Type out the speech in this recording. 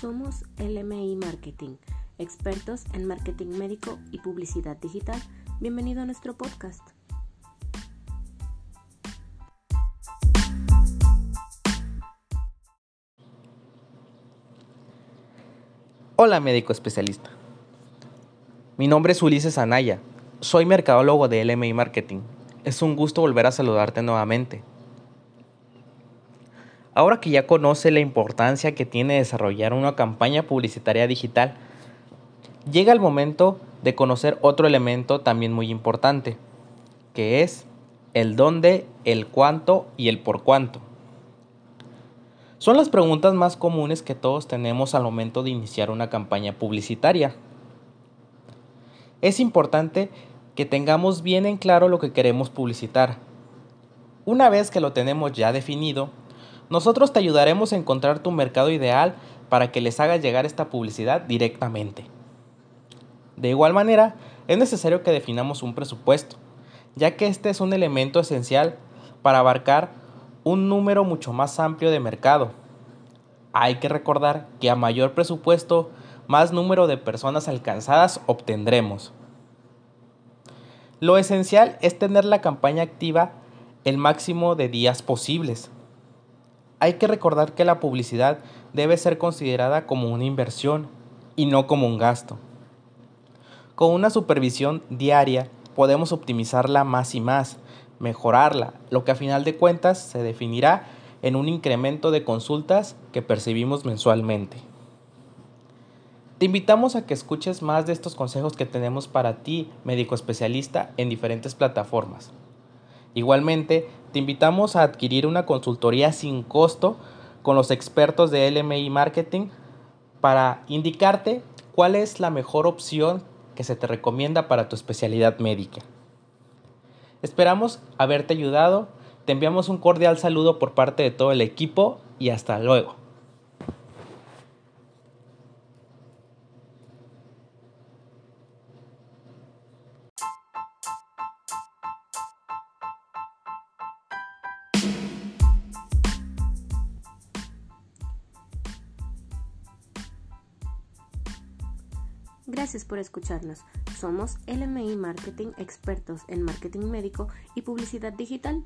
Somos LMI Marketing, expertos en marketing médico y publicidad digital. Bienvenido a nuestro podcast. Hola médico especialista. Mi nombre es Ulises Anaya. Soy mercadólogo de LMI Marketing. Es un gusto volver a saludarte nuevamente. Ahora que ya conoce la importancia que tiene desarrollar una campaña publicitaria digital, llega el momento de conocer otro elemento también muy importante, que es el dónde, el cuánto y el por cuánto. Son las preguntas más comunes que todos tenemos al momento de iniciar una campaña publicitaria. Es importante que tengamos bien en claro lo que queremos publicitar. Una vez que lo tenemos ya definido, nosotros te ayudaremos a encontrar tu mercado ideal para que les hagas llegar esta publicidad directamente. De igual manera, es necesario que definamos un presupuesto, ya que este es un elemento esencial para abarcar un número mucho más amplio de mercado. Hay que recordar que a mayor presupuesto, más número de personas alcanzadas obtendremos. Lo esencial es tener la campaña activa el máximo de días posibles hay que recordar que la publicidad debe ser considerada como una inversión y no como un gasto. Con una supervisión diaria podemos optimizarla más y más, mejorarla, lo que a final de cuentas se definirá en un incremento de consultas que percibimos mensualmente. Te invitamos a que escuches más de estos consejos que tenemos para ti, médico especialista, en diferentes plataformas. Igualmente, te invitamos a adquirir una consultoría sin costo con los expertos de LMI Marketing para indicarte cuál es la mejor opción que se te recomienda para tu especialidad médica. Esperamos haberte ayudado, te enviamos un cordial saludo por parte de todo el equipo y hasta luego. Gracias por escucharnos. Somos LMI Marketing, expertos en marketing médico y publicidad digital.